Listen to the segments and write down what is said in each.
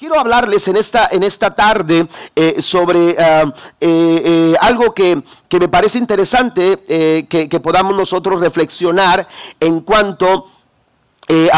Quiero hablarles en esta, en esta tarde eh, sobre ah, eh, eh, algo que, me parece interesante que, que, podamos nosotros reflexionar en cuanto eh,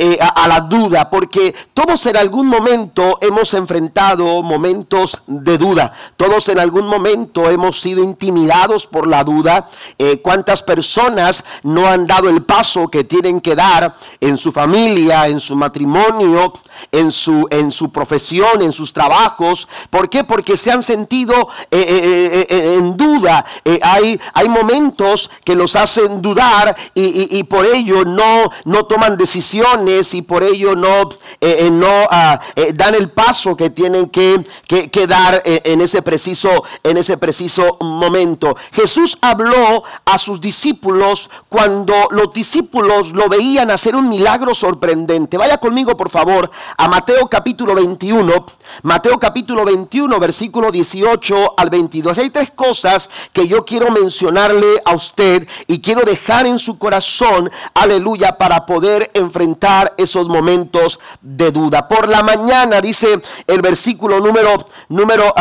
eh, a, la duda, porque todos en algún momento hemos enfrentado momentos de duda, todos en algún momento hemos sido intimidados por la duda. Eh, ¿Cuántas personas no han dado el paso que tienen que dar en su familia, en su matrimonio, en su, en su profesión, en sus trabajos? ¿Por qué? Porque se han sentido en duda. hay, hay momentos que los hacen dudar y, por ello no, no toman decisiones y por ello no, eh, eh, no ah, eh, dan el paso que tienen que, que, dar en, ese preciso, en ese preciso momento. Jesús habló a sus discípulos cuando los discípulos lo veían hacer un milagro sorprendente. Vaya conmigo, por favor, a Mateo capítulo 21. Mateo capítulo 21, versículo 18 al 22. Hay tres cosas que yo quiero mencionarle a usted y quiero dejar en su corazón, aleluya, para poder enfrentar esos momentos de duda. Por la mañana, dice el versículo número, número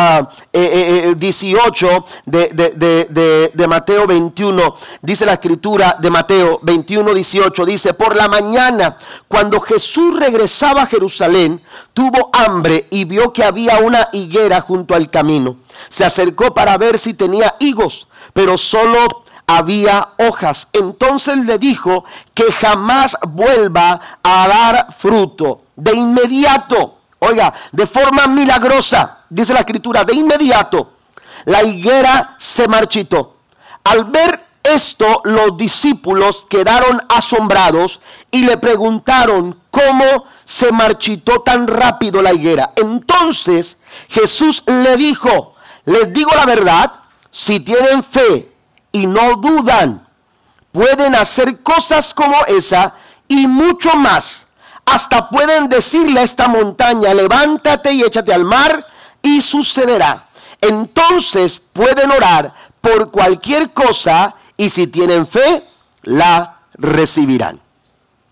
18 uh, de, de, de, de, Mateo 21, dice la escritura de Mateo 21, 18, dice, por la mañana, cuando Jesús regresaba a Jerusalén, tuvo hambre y vio que había una higuera junto al camino. Se acercó para ver si tenía higos, pero solo había hojas. Entonces le dijo que jamás vuelva a dar fruto. De inmediato, oiga, de forma milagrosa, dice la escritura, de inmediato, la higuera se marchitó. Al ver esto, los discípulos quedaron asombrados y le preguntaron cómo se marchitó tan rápido la higuera. Entonces Jesús le dijo, les digo la verdad, si tienen fe y no dudan. Pueden hacer cosas como esa y mucho más. Hasta pueden decirle a esta montaña, levántate y échate al mar y sucederá. Entonces pueden orar por cualquier cosa y si tienen fe, la recibirán.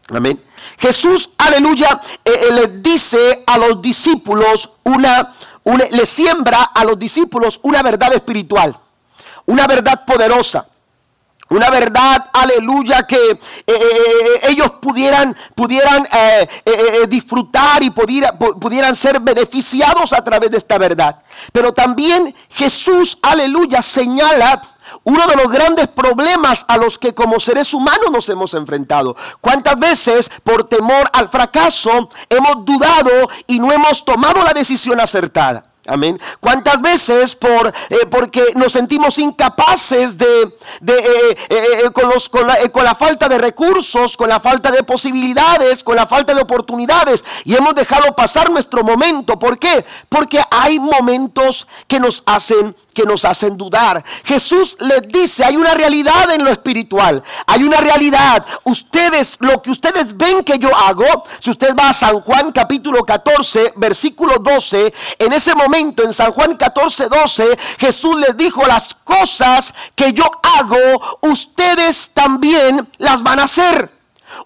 Amén. Jesús, aleluya, eh, eh, dice a los discípulos una, una, le siembra a los discípulos una verdad espiritual una verdad poderosa. Una verdad, aleluya, que eh, eh, eh, ellos pudieran, pudieran disfrutar y pudieran ser beneficiados a través de esta verdad. Pero también Jesús, aleluya, señala uno de los grandes problemas a los que como seres humanos nos hemos enfrentado. ¿Cuántas veces por temor al fracaso hemos dudado y no hemos tomado la decisión acertada? Amén. ¿Cuántas veces por, eh, porque nos sentimos incapaces de, de eh, eh, con, los, con, la, con, la, falta de recursos, con la falta de posibilidades, con la falta de oportunidades y hemos dejado pasar nuestro momento? ¿Por qué? Porque hay momentos que nos hacen que nos hacen dudar. Jesús les dice, hay una realidad en lo espiritual, hay una realidad. Ustedes, lo que ustedes ven que yo hago, si usted va a San Juan capítulo 14, versículo 12, en ese momento en San Juan 14, 12, Jesús les dijo, las cosas que yo hago, ustedes también las van a hacer.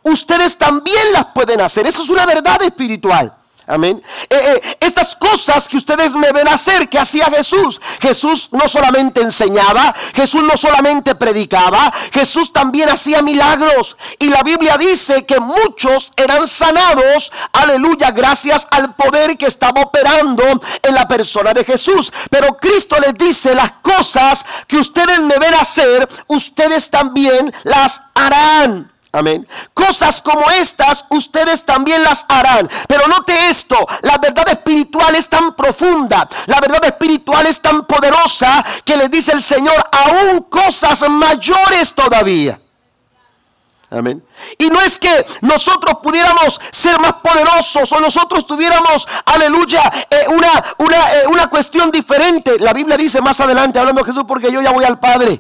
Ustedes también las pueden hacer. Eso es una verdad espiritual. Amén. Eh, eh, estas cosas que ustedes me ven hacer, que hacía Jesús. Jesús no solamente enseñaba, Jesús no solamente predicaba, Jesús también hacía milagros. Y la Biblia dice que muchos eran sanados, aleluya, gracias al poder que estaba operando en la persona de Jesús. Pero Cristo les dice, las cosas que ustedes me ven hacer, ustedes también las harán. Amén. Cosas como estas ustedes también las harán. Pero note esto, la verdad espiritual es tan profunda, la verdad espiritual es tan poderosa que le dice el Señor, aún cosas mayores todavía. Amén. Y no es que nosotros pudiéramos ser más poderosos o nosotros tuviéramos, aleluya, eh, una, una, eh, una cuestión diferente. La Biblia dice más adelante, hablando Jesús, porque yo ya voy al Padre.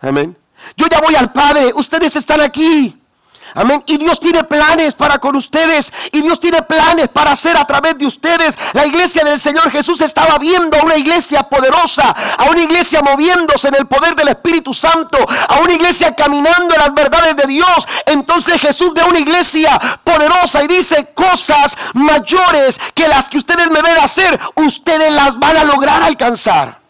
Amén. Yo ya voy al Padre, ustedes están aquí. Amén. Y Dios tiene planes para con ustedes. Y Dios tiene planes para hacer a través de ustedes. La iglesia del Señor Jesús estaba viendo a una iglesia poderosa. A una iglesia moviéndose en el poder del Espíritu Santo. A una iglesia caminando en las verdades de Dios. Entonces Jesús ve a una iglesia poderosa y dice cosas mayores que las que ustedes me ven hacer. Ustedes las van a lograr alcanzar.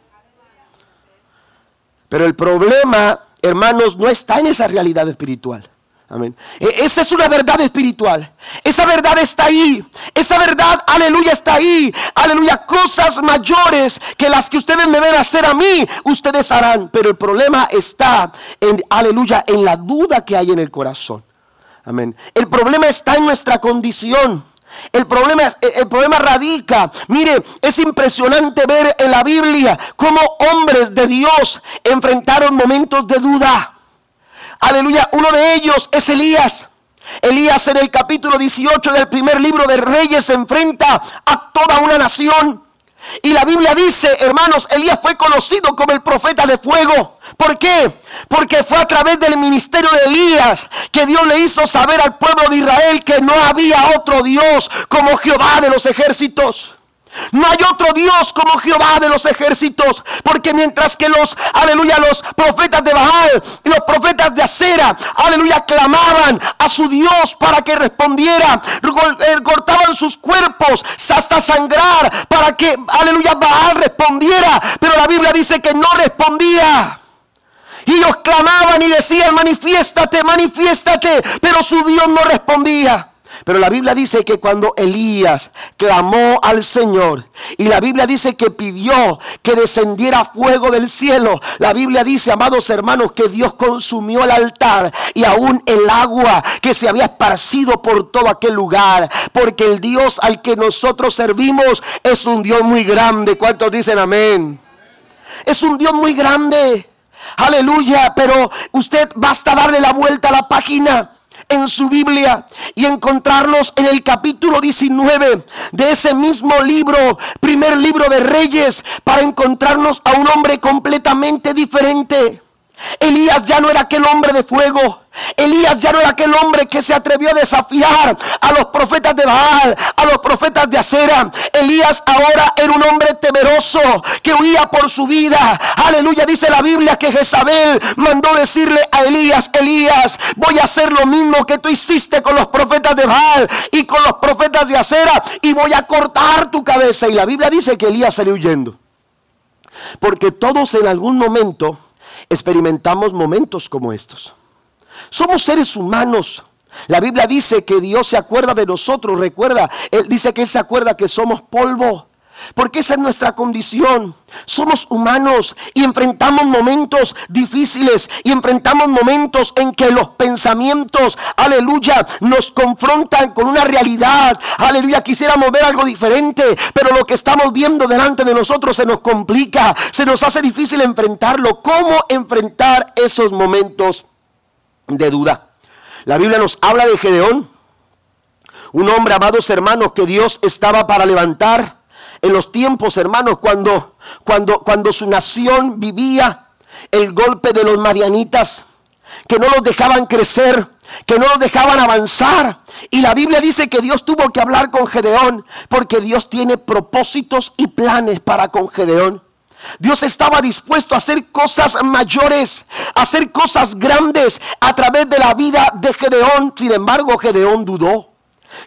Pero el problema, hermanos, no está en esa realidad espiritual. Amén. E, esa es una verdad espiritual. Esa verdad está ahí. Esa verdad, aleluya, está ahí. Aleluya, cosas mayores que las que ustedes me ven hacer a mí, ustedes harán. Pero el problema está en, aleluya, en la duda que hay en el corazón. Amén. El problema está en nuestra condición. El problema, el problema radica, mire, es impresionante ver en la Biblia cómo hombres de Dios enfrentaron momentos de duda. Aleluya, uno de ellos es Elías. Elías en el capítulo 18 del primer libro de Reyes se enfrenta a toda una nación. Y la Biblia dice, hermanos, Elías fue conocido como el profeta de fuego. ¿Por qué? Porque fue a través del ministerio de Elías que Dios le hizo saber al pueblo de Israel que no había otro Dios como Jehová de los ejércitos. No hay otro Dios como Jehová de los ejércitos. Porque mientras que los, aleluya, los profetas de Baal y los profetas de Acera, aleluya, clamaban a su Dios para que respondiera. Eh, cortaban sus cuerpos hasta sangrar para que, aleluya, Baal respondiera. Pero la Biblia dice que no respondía. Y ellos clamaban y decían, manifiéstate, manifiéstate. Pero su Dios no respondía. Pero la Biblia dice que cuando Elías clamó al Señor y la Biblia dice que pidió que descendiera fuego del cielo, la Biblia dice, amados hermanos, que Dios consumió el altar y aún el agua que se había esparcido por todo aquel lugar, porque el Dios al que nosotros servimos es un Dios muy grande. ¿Cuántos dicen amén? Es un Dios muy grande. Aleluya, pero usted basta darle la vuelta a la página en su Biblia y encontrarnos en el capítulo 19 de ese mismo libro, primer libro de Reyes, para encontrarnos a un hombre completamente diferente. Elías ya no era aquel hombre de fuego. Elías ya no era aquel hombre que se atrevió a desafiar a los profetas de Baal, a los profetas de Acera. Elías ahora era un hombre temeroso que huía por su vida. Aleluya, dice la Biblia que Jezabel mandó decirle a Elías, Elías, voy a hacer lo mismo que tú hiciste con los profetas de Baal y con los profetas de Acera y voy a cortar tu cabeza. Y la Biblia dice que Elías salió huyendo. Porque todos en algún momento experimentamos momentos como estos. Somos seres humanos. La Biblia dice que Dios se acuerda de nosotros, recuerda, Él dice que Él se acuerda que somos polvo. Porque esa es nuestra condición. Somos humanos y enfrentamos momentos difíciles y enfrentamos momentos en que los pensamientos, aleluya, nos confrontan con una realidad. Aleluya, quisiéramos ver algo diferente, pero lo que estamos viendo delante de nosotros se nos complica, se nos hace difícil enfrentarlo. ¿Cómo enfrentar esos momentos de duda? La Biblia nos habla de Gedeón, un hombre, amados hermanos, que Dios estaba para levantar en los tiempos, hermanos, cuando, cuando, cuando su nación vivía el golpe de los marianitas, que no los dejaban crecer, que no los dejaban avanzar. Y la Biblia dice que Dios tuvo que hablar con Gedeón, porque Dios tiene propósitos y planes para con Gedeón. Dios estaba dispuesto a hacer cosas mayores, a hacer cosas grandes a través de la vida de Gedeón. Sin embargo, Gedeón dudó.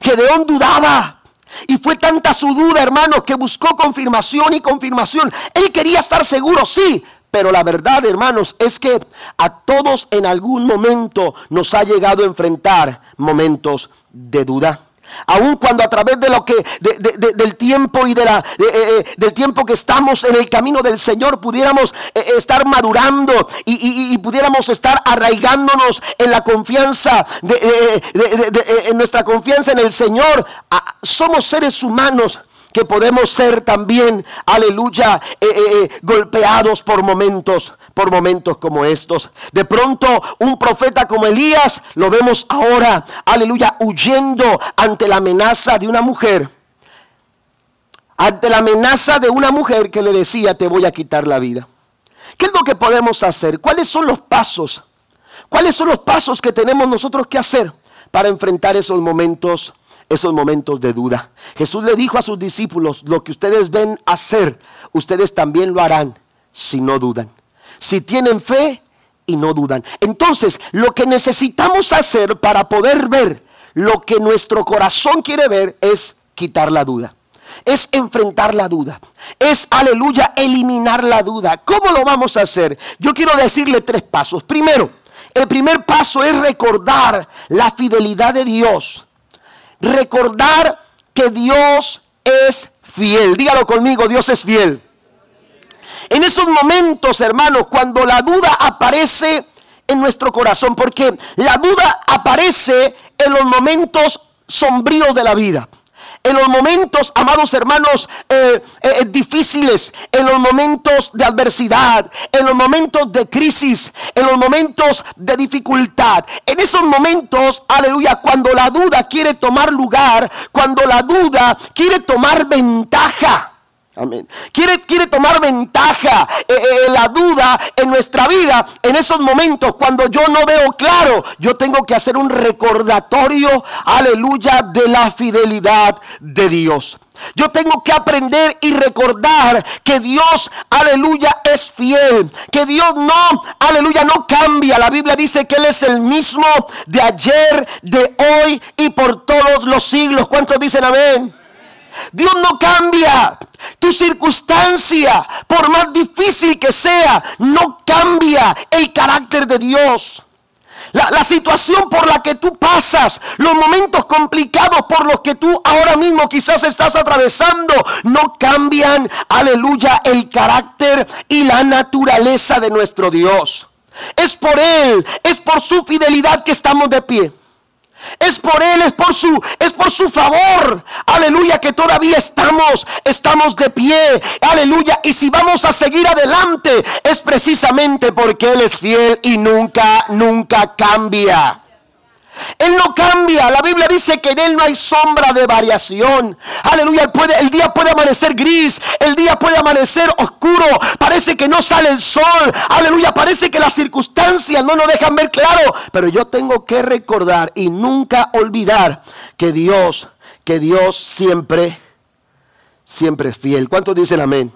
Gedeón dudaba. Y fue tanta su duda, hermanos, que buscó confirmación y confirmación. Él quería estar seguro, sí, pero la verdad, hermanos, es que a todos en algún momento nos ha llegado a enfrentar momentos de duda. Aun cuando a través de lo que del tiempo y de la eh, eh, del tiempo que estamos en el camino del Señor pudiéramos eh, estar madurando y, pudiéramos estar arraigándonos en la confianza en nuestra confianza en el Señor. Ah, somos seres humanos que podemos ser también, aleluya, eh, eh, eh, golpeados por momentos, por momentos como estos. De pronto un profeta como Elías lo vemos ahora, aleluya, huyendo ante la amenaza de una mujer. Ante la amenaza de una mujer que le decía, te voy a quitar la vida. ¿Qué es lo que podemos hacer? ¿Cuáles son los pasos? ¿Cuáles son los pasos que tenemos nosotros que hacer para enfrentar esos momentos, esos momentos de duda. Jesús le dijo a sus discípulos, lo que ustedes ven hacer, ustedes también lo harán si no dudan. Si tienen fe y no dudan. Entonces, lo que necesitamos hacer para poder ver lo que nuestro corazón quiere ver es quitar la duda. Es enfrentar la duda. Es, aleluya, eliminar la duda. ¿Cómo lo vamos a hacer? Yo quiero decirle tres pasos. Primero, el primer paso es recordar la fidelidad de Dios. Recordar que Dios es fiel. Dígalo conmigo, Dios es fiel. En esos momentos, hermanos, cuando la duda aparece en nuestro corazón, porque la duda aparece en los momentos sombríos de la vida en los momentos, amados hermanos, eh, eh, difíciles, en los momentos de adversidad, en los momentos de crisis, en los momentos de dificultad, en esos momentos, aleluya, cuando la duda quiere tomar lugar, cuando la duda quiere tomar ventaja. Amén. Quiere, quiere tomar ventaja eh, eh, la duda en nuestra vida. En esos momentos, cuando yo no veo claro, yo tengo que hacer un recordatorio, aleluya, de la fidelidad de Dios. Yo tengo que aprender y recordar que Dios, aleluya, es fiel. Que Dios no, aleluya, no cambia. La Biblia dice que Él es el mismo de ayer, de hoy y por todos los siglos. ¿Cuántos dicen amén? Dios no cambia. Tu circunstancia, por más difícil que sea, no cambia el carácter de Dios. La, situación por la que tú pasas, los momentos complicados por los que tú ahora mismo quizás estás atravesando, no cambian, aleluya, el carácter y la naturaleza de nuestro Dios. Es por Él, es por su fidelidad que estamos de pie. Es por Él, es por su, es por su favor. Aleluya, que todavía estamos, estamos de pie. Aleluya. Y si vamos a seguir adelante, es precisamente porque Él es fiel y nunca, nunca cambia. Él no cambia. La Biblia dice que en Él no hay sombra de variación. Aleluya. El día puede amanecer gris. El día puede amanecer oscuro. Parece que no sale el sol. Aleluya. Parece que las circunstancias no nos dejan ver claro. Pero yo tengo que recordar y nunca olvidar que Dios, que Dios siempre, siempre es fiel. ¿Cuántos dicen amén?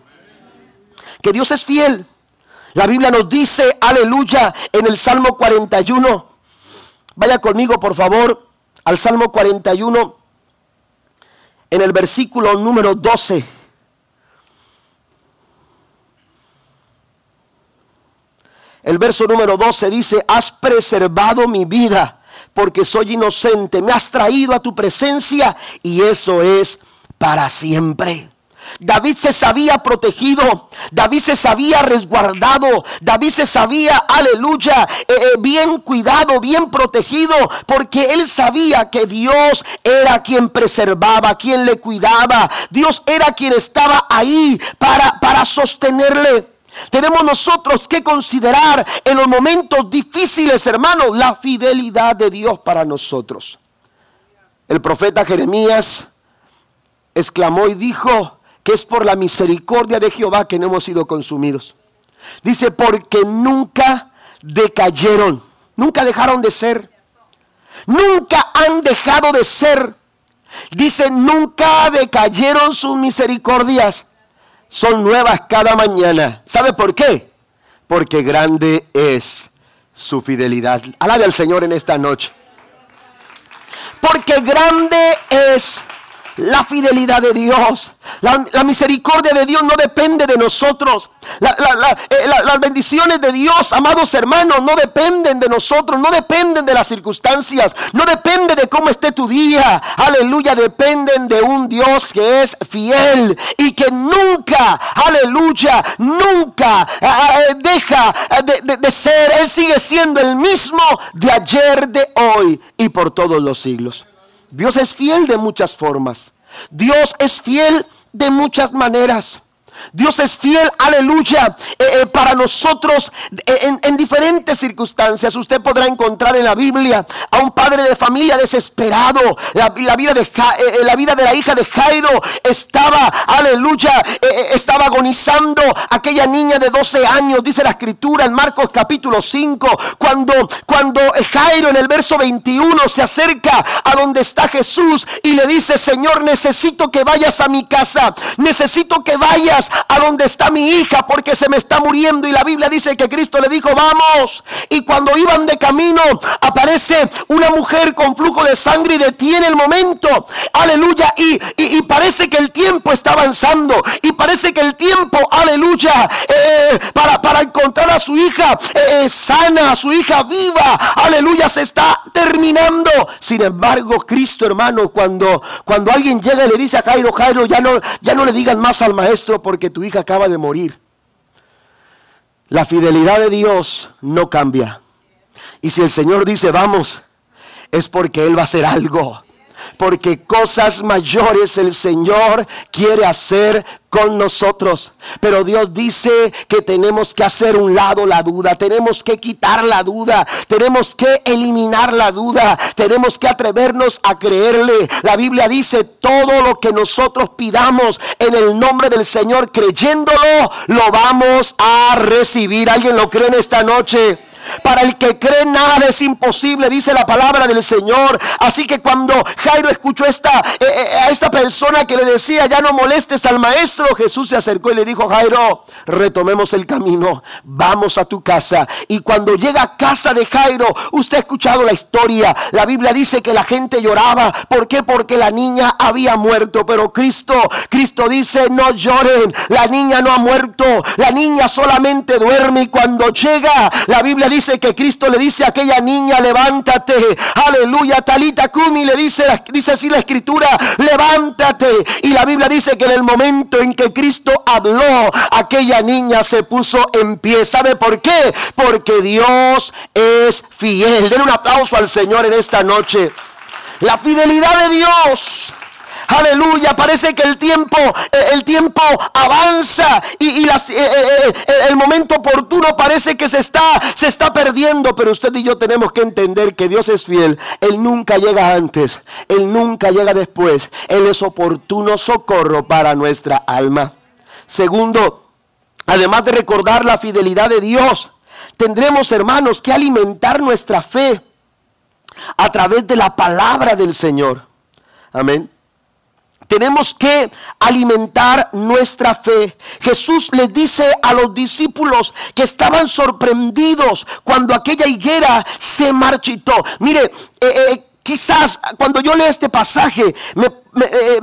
Que Dios es fiel. La Biblia nos dice, aleluya, en el Salmo 41 Vaya conmigo, por favor, al Salmo 41, en el versículo número 12. El verso número 12 dice, has preservado mi vida porque soy inocente, me has traído a tu presencia y eso es para siempre. David se sabía protegido, David se sabía resguardado, David se sabía, aleluya, eh, eh, bien cuidado, bien protegido, porque él sabía que Dios era quien preservaba, quien le cuidaba, Dios era quien estaba ahí para, para sostenerle. Tenemos nosotros que considerar en los momentos difíciles, hermanos, la fidelidad de Dios para nosotros. El profeta Jeremías exclamó y dijo, que es por la misericordia de Jehová que no hemos sido consumidos. Dice, porque nunca decayeron, nunca dejaron de ser, nunca han dejado de ser. Dice, nunca decayeron sus misericordias, son nuevas cada mañana. ¿Sabe por qué? Porque grande es su fidelidad. Alabe al Señor en esta noche. Porque grande es la fidelidad de Dios. La, misericordia de Dios no depende de nosotros. Eh, las bendiciones de Dios, amados hermanos, no dependen de nosotros, no dependen de las circunstancias, no depende de cómo esté tu día. Aleluya, dependen de un Dios que es fiel y que nunca, aleluya, nunca eh, eh, deja de, de ser. Él sigue siendo el mismo de ayer, de hoy y por todos los siglos. Dios es fiel de muchas formas. Dios es fiel de muchas maneras. Dios es fiel, aleluya, eh, eh, para nosotros eh, en, diferentes circunstancias. Usted podrá encontrar en la Biblia a un padre de familia desesperado. La, vida, de, la vida de la hija de Jairo estaba, aleluya, estaba agonizando. Aquella niña de 12 años, dice la escritura en Marcos capítulo 5, cuando, cuando Jairo en el verso 21 se acerca a donde está Jesús y le dice, Señor, necesito que vayas a mi casa. Necesito que a donde está mi hija porque se me está muriendo. Y la Biblia dice que Cristo le dijo, vamos. Y cuando iban de camino, aparece una mujer con flujo de sangre y detiene el momento. Aleluya. Y, y, parece que el tiempo está avanzando. Y parece que el tiempo, aleluya, eh, para, para encontrar a su hija eh, sana, a su hija viva, aleluya, se está terminando. Sin embargo, Cristo, hermano, cuando, cuando alguien llega y le dice a Jairo, Jairo, ya no, ya no le digan más al maestro porque tu hija acaba de morir. La fidelidad de Dios no cambia. Y si el Señor dice, vamos, es porque Él va a hacer algo porque cosas mayores el Señor quiere hacer con nosotros. Pero Dios dice que tenemos que hacer un lado la duda, tenemos que quitar la duda, tenemos que eliminar la duda, tenemos que atrevernos a creerle. La Biblia dice todo lo que nosotros pidamos en el nombre del Señor, creyéndolo, lo vamos a recibir. ¿Alguien lo cree en esta noche? Para el que cree nada es imposible, dice la palabra del Señor. Así que cuando Jairo escuchó esta, eh, eh, a esta persona que le decía, ya no molestes al maestro, Jesús se acercó y le dijo, Jairo, retomemos el camino, vamos a tu casa. Y cuando llega a casa de Jairo, usted ha escuchado la historia. La Biblia dice que la gente lloraba. ¿Por qué? Porque la niña había muerto. Pero Cristo, Cristo dice, no lloren, la niña no ha muerto, la niña solamente duerme. Y cuando llega, la Biblia dice que Cristo le dice a aquella niña, levántate. Aleluya, talita kumi, le dice, dice así la escritura, levántate. Y la Biblia dice que en el momento en que Cristo habló, aquella niña se puso en pie. ¿Sabe por qué? Porque Dios es fiel. Den un aplauso al Señor en esta noche. La fidelidad de Dios Aleluya, parece que el tiempo, eh, el tiempo avanza y, eh, eh, el momento oportuno parece que se está, se está perdiendo. Pero usted y yo tenemos que entender que Dios es fiel. Él nunca llega antes, Él nunca llega después. Él es oportuno socorro para nuestra alma. Segundo, además de recordar la fidelidad de Dios, tendremos, hermanos, que alimentar nuestra fe a través de la palabra del Señor. Amén. Tenemos que alimentar nuestra fe. Jesús les dice a los discípulos que estaban sorprendidos cuando aquella higuera se marchitó. Mire, eh, eh, quizás cuando yo leo este pasaje me, eh,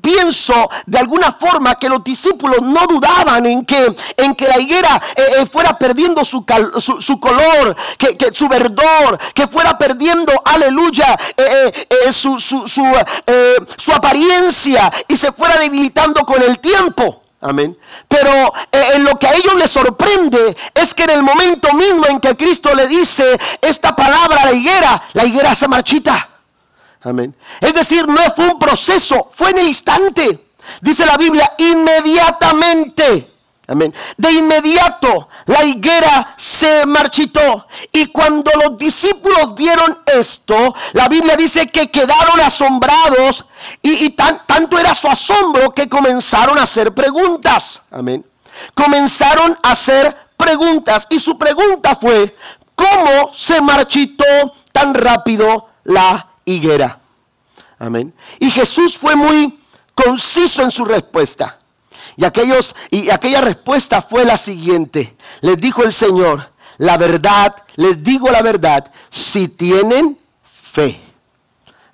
pienso de alguna forma que los discípulos no dudaban en que, en que la higuera eh, eh, fuera perdiendo su, su, color, que, su verdor, que fuera perdiendo, aleluya, eh, su, su apariencia y se fuera debilitando con el tiempo. Amén. Pero en lo que a ellos les sorprende es que en el momento mismo en que Cristo le dice esta palabra a la higuera, la higuera se marchita. Amén. Es decir, no fue un proceso, fue en el instante. Dice la Biblia, inmediatamente. Amén. De inmediato la higuera se marchitó. Y cuando los discípulos vieron esto, la Biblia dice que quedaron asombrados. Y, tanto era su asombro que comenzaron a hacer preguntas. Amén. Comenzaron a hacer preguntas. Y su pregunta fue, ¿cómo se marchitó tan rápido la higuera. Amén. Y Jesús fue muy conciso en su respuesta. Y, aquellos, y aquella respuesta fue la siguiente. Les dijo el Señor, la verdad, les digo la verdad, si tienen fe.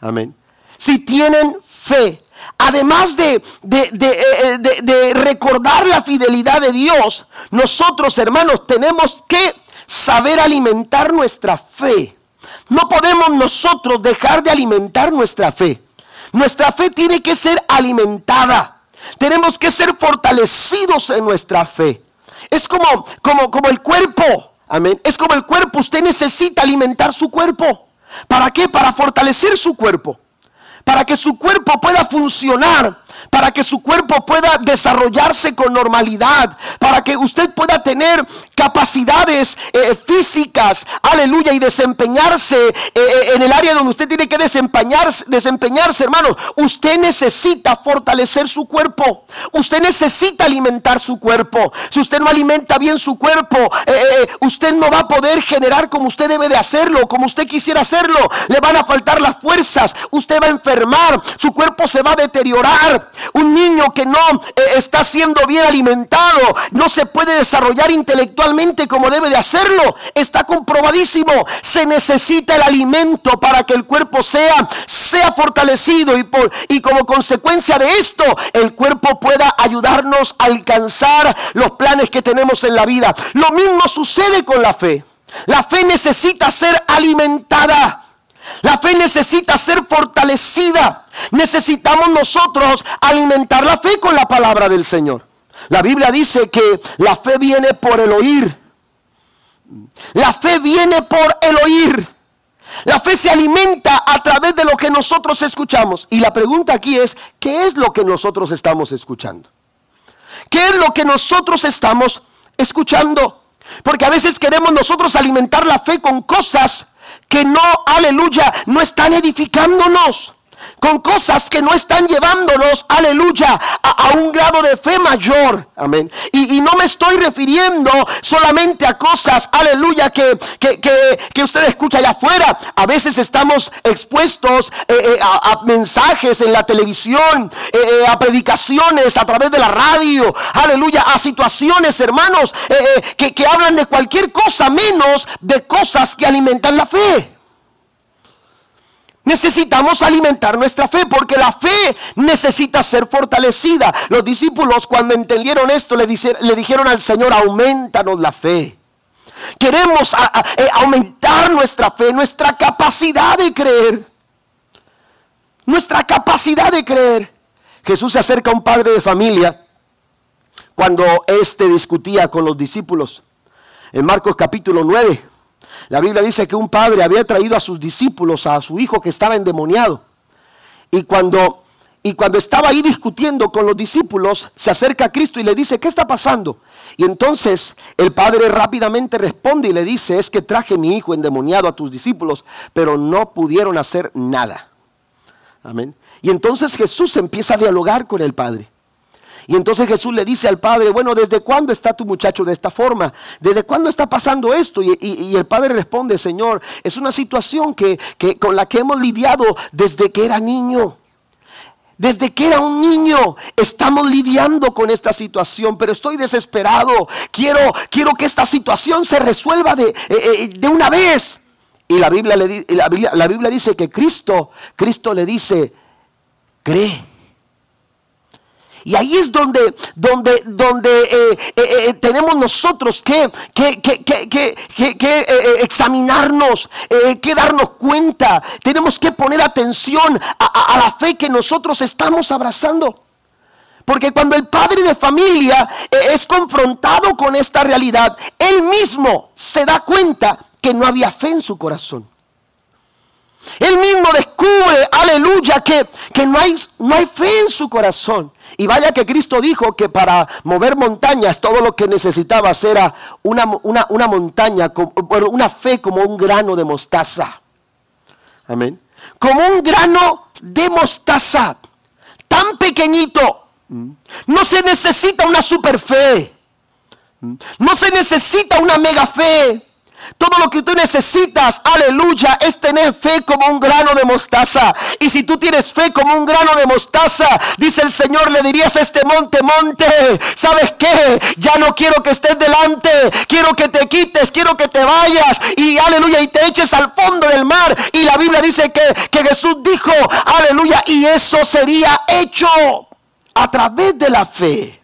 Amén. Si tienen fe. Además de, de, de, eh, de, recordar la fidelidad de Dios, nosotros hermanos tenemos que saber alimentar nuestra fe. No podemos nosotros dejar de alimentar nuestra fe. Nuestra fe tiene que ser alimentada. Tenemos que ser fortalecidos en nuestra fe. Es como, como, como el cuerpo. Amén. Es como el cuerpo. Usted necesita alimentar su cuerpo. ¿Para qué? Para fortalecer su cuerpo. Para que su cuerpo pueda funcionar, para que su cuerpo pueda desarrollarse con normalidad, para que usted pueda tener capacidades eh, físicas, aleluya, y desempeñarse eh, eh, en el área donde usted tiene que desempeñarse, hermano. Usted necesita fortalecer su cuerpo, usted necesita alimentar su cuerpo. Si usted no alimenta bien su cuerpo, usted no va a poder generar como usted debe de hacerlo, como usted quisiera hacerlo. Le van a faltar las fuerzas, usted va a enfermar, su cuerpo se va a deteriorar. Un niño que no eh, está siendo bien alimentado no se puede desarrollar intelectualmente como debe de hacerlo. Está comprobadísimo. Se necesita el alimento para que el cuerpo sea, sea fortalecido y, por, y como consecuencia de esto el cuerpo pueda ayudarnos a alcanzar los planes que tenemos en la vida. Lo mismo sucede con la fe. La fe necesita ser alimentada. La fe necesita ser fortalecida. Necesitamos nosotros alimentar la fe con la palabra del Señor. La Biblia dice que la fe viene por el oír. La fe viene por el oír. La fe se alimenta a través de lo que nosotros escuchamos. Y la pregunta aquí es, ¿qué es lo que nosotros estamos escuchando? ¿Qué es lo que nosotros estamos escuchando? Porque a veces queremos nosotros alimentar la fe con cosas que no, aleluya, no están edificándonos con cosas que no están llevándonos, aleluya, a, un grado de fe mayor. Amén. Y, no me estoy refiriendo solamente a cosas, aleluya, que, que, usted escucha allá afuera. A veces estamos expuestos eh, eh, a, mensajes en la televisión, eh, a predicaciones a través de la radio, aleluya, a situaciones, hermanos, que, que hablan de cualquier cosa menos de cosas que alimentan la fe. Necesitamos alimentar nuestra fe porque la fe necesita ser fortalecida. Los discípulos cuando entendieron esto le, dijeron al Señor, aumentanos la fe. Queremos eh, aumentar nuestra fe, nuestra capacidad de creer. Nuestra capacidad de creer. Jesús se acerca a un padre de familia cuando éste discutía con los discípulos. En Marcos capítulo 9. La Biblia dice que un padre había traído a sus discípulos, a su hijo que estaba endemoniado. Y cuando, y cuando estaba ahí discutiendo con los discípulos, se acerca a Cristo y le dice, ¿qué está pasando? Y entonces el padre rápidamente responde y le dice, es que traje mi hijo endemoniado a tus discípulos, pero no pudieron hacer nada. Amén. Y entonces Jesús empieza a dialogar con el padre. Y entonces Jesús le dice al padre, bueno, ¿desde cuándo está tu muchacho de esta forma? ¿Desde cuándo está pasando esto? Y, el padre responde, Señor, es una situación que, con la que hemos lidiado desde que era niño. Desde que era un niño estamos lidiando con esta situación, pero estoy desesperado. Quiero, quiero que esta situación se resuelva de, eh, eh, una vez. Y la Biblia, le, la Biblia dice que Cristo, Cristo le dice, cree y ahí es donde, donde, donde eh, eh, eh, tenemos nosotros que, que, que, examinarnos, que darnos cuenta. Tenemos que poner atención a, la fe que nosotros estamos abrazando. Porque cuando el padre de familia es confrontado con esta realidad, él mismo se da cuenta que no había fe en su corazón. Él mismo descubre, aleluya, que, que no, hay, no hay fe en su corazón. Y vaya que Cristo dijo que para mover montañas todo lo que necesitaba era una, una montaña, una fe como un grano de mostaza. Amén. Como un grano de mostaza, tan pequeñito. No se necesita una super fe. No se necesita una mega fe. Todo lo que tú necesitas, aleluya, es tener fe como un grano de mostaza. Y si tú tienes fe como un grano de mostaza, dice el Señor, le dirías a este monte, monte, ¿sabes qué? Ya no quiero que estés delante, quiero que te quites, quiero que te vayas y aleluya, y te eches al fondo del mar. Y la Biblia dice que, que Jesús dijo, aleluya, y eso sería hecho a través de la fe.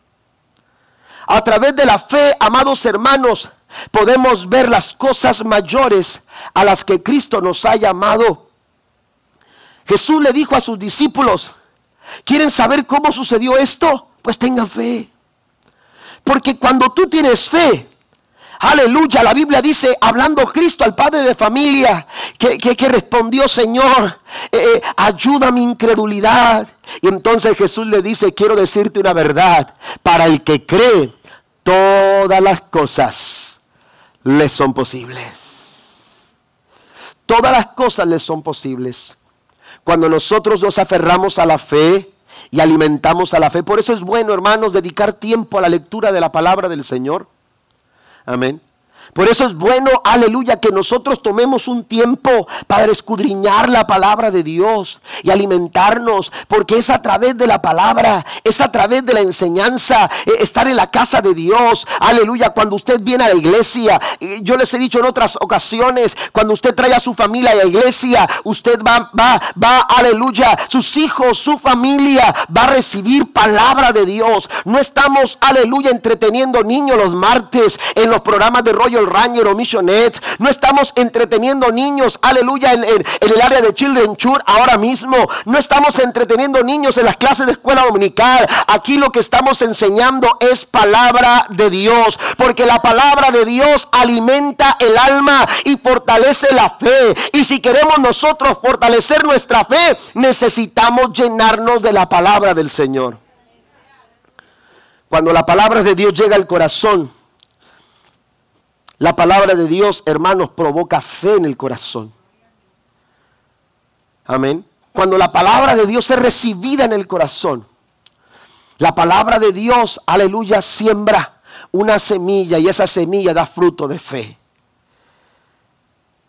A través de la fe, amados hermanos, podemos ver las cosas mayores a las que Cristo nos ha llamado. Jesús le dijo a sus discípulos, ¿quieren saber cómo sucedió esto? Pues tengan fe. Porque cuando tú tienes fe, aleluya, la Biblia dice, hablando Cristo al padre de familia, que, que, respondió, Señor, eh, eh, ayuda mi incredulidad. Y entonces Jesús le dice, quiero decirte una verdad, para el que cree, todas las cosas le son posibles. Todas las cosas le son posibles. Cuando nosotros nos aferramos a la fe, y alimentamos a la fe. Por eso es bueno, hermanos, dedicar tiempo a la lectura de la palabra del Señor. Amén. Por eso es bueno, aleluya, que nosotros tomemos un tiempo para escudriñar la palabra de Dios y alimentarnos, porque es a través de la palabra, es a través de la enseñanza, eh, estar en la casa de Dios, aleluya, cuando usted viene a la iglesia, yo les he dicho en otras ocasiones, cuando usted trae a su familia a la iglesia, usted va, va, va, aleluya, sus hijos, su familia va a recibir palabra de Dios. No estamos, aleluya, entreteniendo niños los martes en los programas de rollo el o Missionet. No estamos entreteniendo niños, aleluya, en, el área de Children Church ahora mismo. No estamos entreteniendo niños en las clases de escuela dominical. Aquí lo que estamos enseñando es palabra de Dios. Porque la palabra de Dios alimenta el alma y fortalece la fe. Y si queremos nosotros fortalecer nuestra fe, necesitamos llenarnos de la palabra del Señor. Cuando la palabra de Dios llega al corazón, la palabra de Dios, hermanos, provoca fe en el corazón. Amén. Cuando la palabra de Dios es recibida en el corazón, la palabra de Dios, aleluya, siembra una semilla y esa semilla da fruto de fe.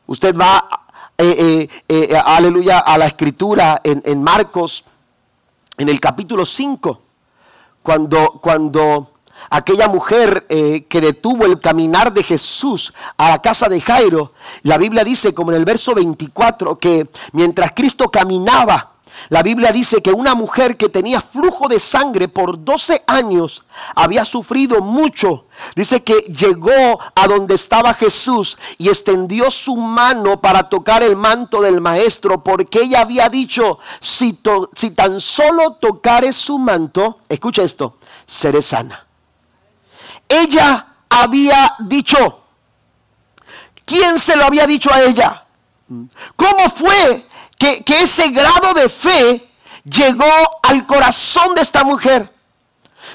Usted va, eh, eh, eh, aleluya, a la escritura en, en, Marcos, en el capítulo 5, cuando, cuando aquella mujer eh, que detuvo el caminar de Jesús a la casa de Jairo, la Biblia dice, como en el verso 24, que mientras Cristo caminaba, la Biblia dice que una mujer que tenía flujo de sangre por 12 años había sufrido mucho. Dice que llegó a donde estaba Jesús y extendió su mano para tocar el manto del maestro porque ella había dicho, si, si tan solo tocare su manto, escucha esto, seré sana ella había dicho. ¿Quién se lo había dicho a ella? ¿Cómo fue que, que ese grado de fe llegó al corazón de esta mujer?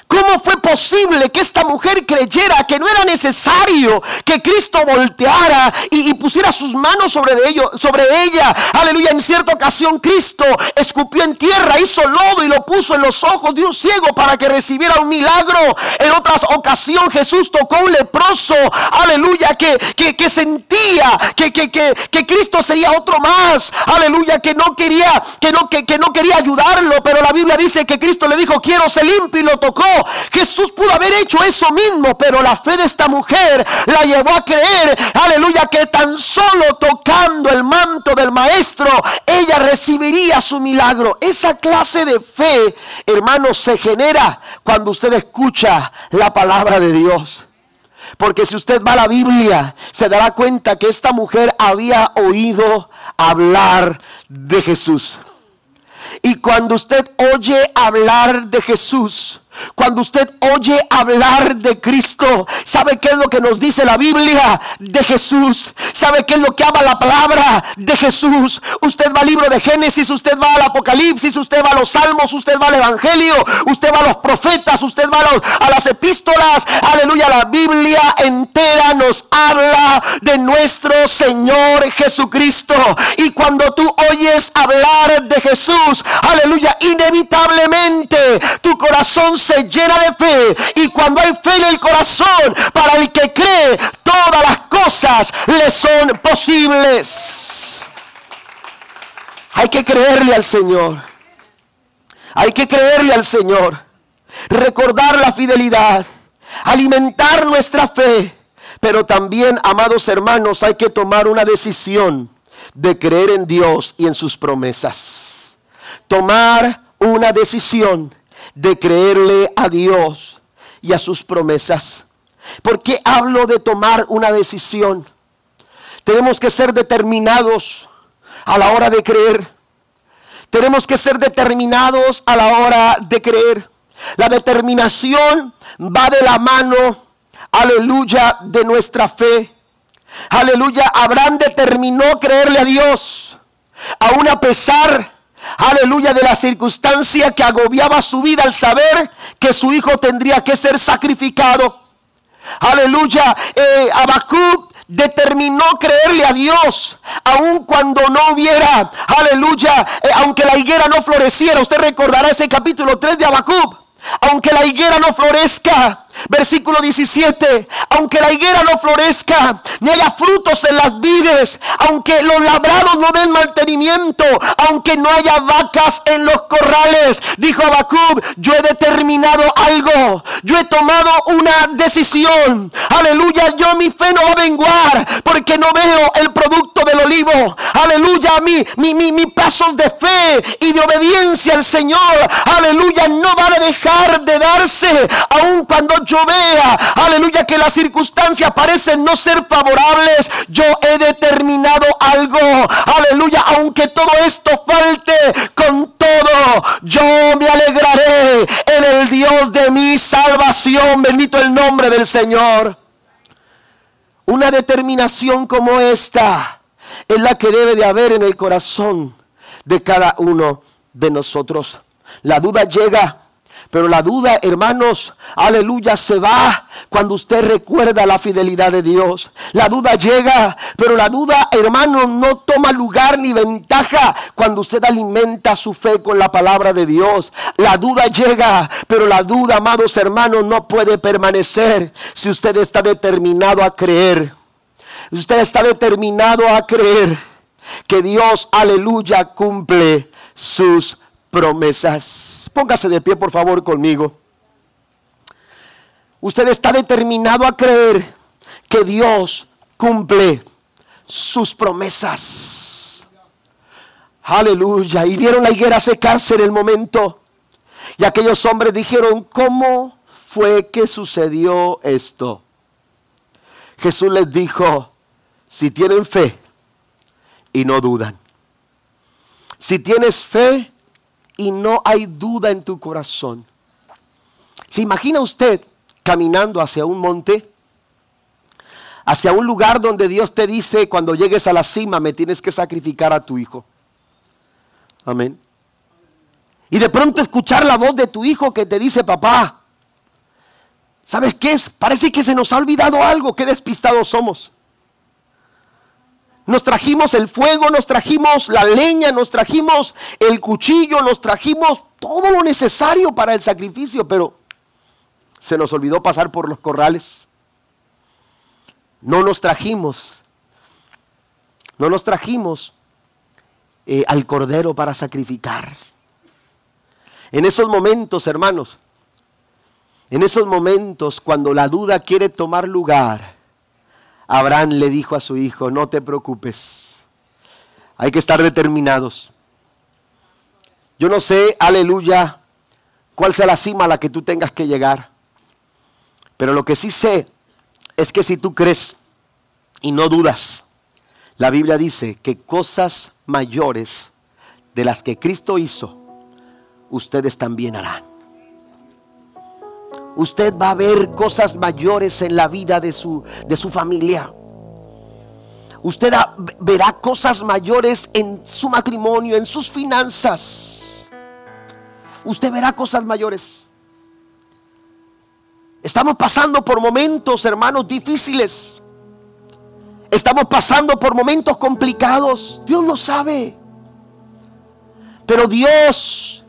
¿Cómo fue posible que esta mujer creyera que no era necesario que Cristo volteara y, pusiera sus manos sobre, ello, sobre ella? Aleluya, en cierta ocasión Cristo escupió en tierra, hizo lodo y lo puso en los ojos de un ciego para que recibiera un milagro. En otras ocasión Jesús tocó un leproso, aleluya, que, que, sentía que, que, que, Cristo sería otro más. Aleluya, que no quería, que no, que, que no quería ayudarlo, pero la Biblia dice que Cristo le dijo, quiero ser limpio y lo tocó. Jesús pudo haber hecho eso mismo, pero la fe de esta mujer la llevó a creer, aleluya, que tan solo tocando el manto del maestro, ella recibiría su milagro. Esa clase de fe, hermanos, se genera cuando usted escucha la palabra de Dios. Porque si usted va a la Biblia, se dará cuenta que esta mujer había oído hablar de Jesús. Y cuando usted oye hablar de Jesús, cuando usted oye hablar de Cristo, ¿sabe qué es lo que nos dice la Biblia de Jesús? ¿Sabe qué es lo que habla la palabra de Jesús? Usted va al libro de Génesis, usted va al Apocalipsis, usted va a los Salmos, usted va al Evangelio, usted va a los profetas, usted va a, las epístolas. Aleluya, la Biblia entera nos habla de nuestro Señor Jesucristo. Y cuando tú oyes hablar de Jesús, aleluya, inevitablemente tu corazón se se llena de fe. Y cuando hay fe en el corazón, para el que cree, todas las cosas le son posibles. Hay que creerle al Señor. Hay que creerle al Señor. Recordar la fidelidad. Alimentar nuestra fe. Pero también, amados hermanos, hay que tomar una decisión de creer en Dios y en sus promesas. Tomar una decisión de creerle a Dios y a sus promesas. ¿Por qué hablo de tomar una decisión? Tenemos que ser determinados a la hora de creer. Tenemos que ser determinados a la hora de creer. La determinación va de la mano, aleluya, de nuestra fe. Aleluya, Abraham determinó creerle a Dios, aún a pesar, aleluya, de la circunstancia que agobiaba su vida al saber que su hijo tendría que ser sacrificado. Aleluya, eh, determinó creerle a Dios, aun cuando no hubiera, aleluya, eh, aunque la higuera no floreciera. Usted recordará ese capítulo 3 de Abacub. Aunque la higuera no florezca, Versículo 17. Aunque la higuera no florezca, ni haya frutos en las vides, aunque los labrados no den mantenimiento, aunque no haya vacas en los corrales, dijo Abacub, yo he determinado algo, yo he tomado una decisión. Aleluya, yo mi fe no va a menguar porque no veo el producto del olivo. Aleluya, mi, mi, mi, mi pasos de fe y de obediencia al Señor. Aleluya, no van a dejar de darse aun cuando yo vea, aleluya, que las circunstancias parecen no ser favorables, yo he determinado algo, aleluya, aunque todo esto falte, con todo, yo me alegraré en el Dios de mi salvación, bendito el nombre del Señor. Una determinación como esta es la que debe de haber en el corazón de cada uno de nosotros. La duda llega pero la duda, hermanos, aleluya, se va cuando usted recuerda la fidelidad de Dios. La duda llega, pero la duda, hermanos, no toma lugar ni ventaja cuando usted alimenta su fe con la palabra de Dios. La duda llega, pero la duda, amados hermanos, no puede permanecer si usted está determinado a creer. Usted está determinado a creer que Dios, aleluya, cumple sus promesas. Póngase de pie, por favor, conmigo. Usted está determinado a creer que Dios cumple sus promesas. Aleluya. Y vieron la higuera secarse en el momento. Y aquellos hombres dijeron, ¿cómo fue que sucedió esto? Jesús les dijo, si tienen fe y no dudan. Si tienes fe y no hay duda en tu corazón. ¿Se imagina usted caminando hacia un monte? Hacia un lugar donde Dios te dice, cuando llegues a la cima, me tienes que sacrificar a tu hijo. Amén. Y de pronto escuchar la voz de tu hijo que te dice, papá, ¿sabes qué es? Parece que se nos ha olvidado algo, qué despistados somos. Nos trajimos el fuego, nos trajimos la leña, nos trajimos el cuchillo, nos trajimos todo lo necesario para el sacrificio, pero se nos olvidó pasar por los corrales. No nos trajimos, no nos trajimos eh, al cordero para sacrificar. En esos momentos, hermanos, en esos momentos cuando la duda quiere tomar lugar, Abraham le dijo a su hijo, no te preocupes, hay que estar determinados. Yo no sé, aleluya, cuál sea la cima a la que tú tengas que llegar, pero lo que sí sé es que si tú crees y no dudas, la Biblia dice que cosas mayores de las que Cristo hizo, ustedes también harán usted va a ver cosas mayores en la vida de su, de su familia. Usted verá cosas mayores en su matrimonio, en sus finanzas. Usted verá cosas mayores. Estamos pasando por momentos, hermanos, difíciles. Estamos pasando por momentos complicados. Dios lo sabe. Pero Dios,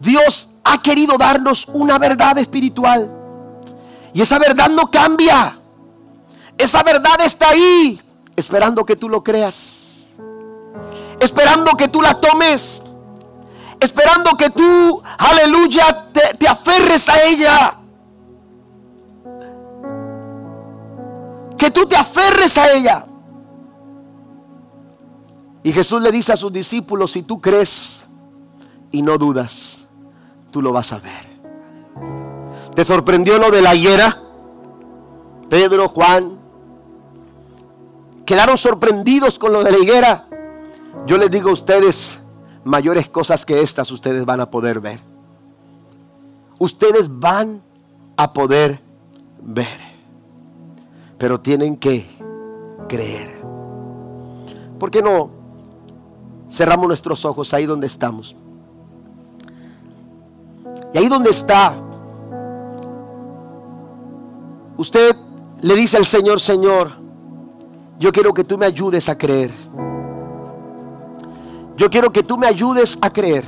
Dios ha querido darnos una verdad espiritual. Y esa verdad no cambia. Esa verdad está ahí, esperando que tú lo creas. Esperando que tú la tomes. Esperando que tú, aleluya, te, te aferres a ella. Que tú te aferres a ella. Y Jesús le dice a sus discípulos, si tú crees y no dudas, tú lo vas a ver. ¿Te sorprendió lo de la higuera? Pedro, Juan, quedaron sorprendidos con lo de la higuera. Yo les digo a ustedes, mayores cosas que estas ustedes van a poder ver. Ustedes van a poder ver. pero tienen que creer. ¿Por qué no cerramos nuestros ojos ahí donde estamos? Y ahí donde está, usted le dice al Señor, Señor, yo quiero que tú me ayudes a creer. Yo quiero que tú me ayudes a creer.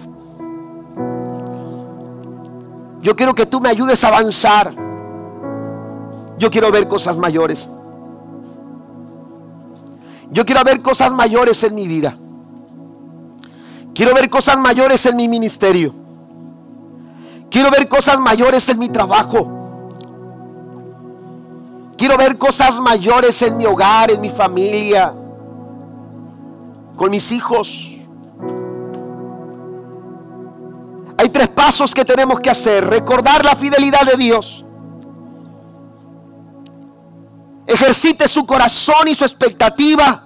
Yo quiero que tú me ayudes a avanzar. Yo quiero ver cosas mayores. Yo quiero ver cosas mayores en mi vida. Quiero ver cosas mayores en mi ministerio. Quiero ver cosas mayores en mi trabajo. Quiero ver cosas mayores en mi hogar, en mi familia, con mis hijos. Hay tres pasos que tenemos que hacer. Recordar la fidelidad de Dios. Ejercite su corazón y su expectativa.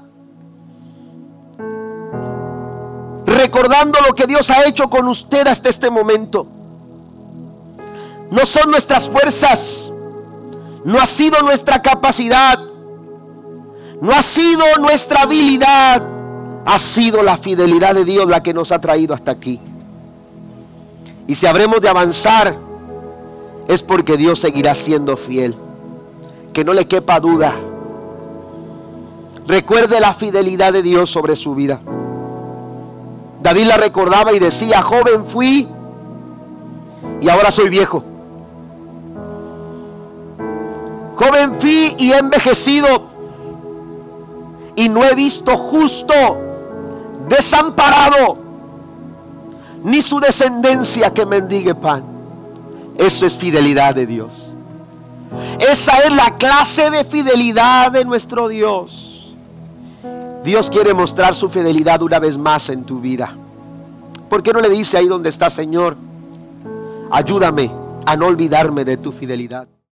Recordando lo que Dios ha hecho con usted hasta este momento. No son nuestras fuerzas. No ha sido nuestra capacidad. No ha sido nuestra habilidad. Ha sido la fidelidad de Dios la que nos ha traído hasta aquí. Y si habremos de avanzar, es porque Dios seguirá siendo fiel. Que no le quepa duda. Recuerde la fidelidad de Dios sobre su vida. David la recordaba y decía, joven fui y ahora soy viejo. Joven fui y he envejecido y no he visto justo desamparado ni su descendencia que mendigue pan. Eso es fidelidad de Dios. Esa es la clase de fidelidad de nuestro Dios. Dios quiere mostrar su fidelidad una vez más en tu vida. ¿Por qué no le dice ahí donde está, Señor? Ayúdame a no olvidarme de tu fidelidad.